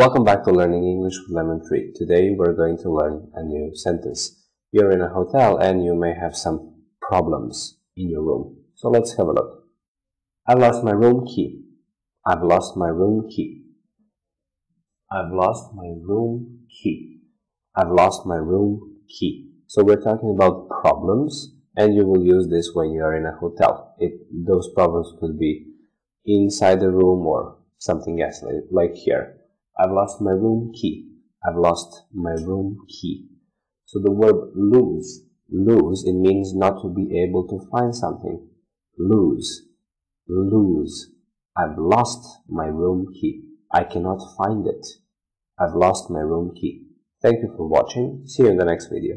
Welcome back to Learning English with Lemon Tree. Today we're going to learn a new sentence. You're in a hotel and you may have some problems in your room. So let's have a look. I've lost my room key. I've lost my room key. I've lost my room key. I've lost my room key. So we're talking about problems and you will use this when you are in a hotel. It, those problems could be inside the room or something else like here. I've lost my room key. I've lost my room key. So the verb lose, lose, it means not to be able to find something. Lose, lose. I've lost my room key. I cannot find it. I've lost my room key. Thank you for watching. See you in the next video.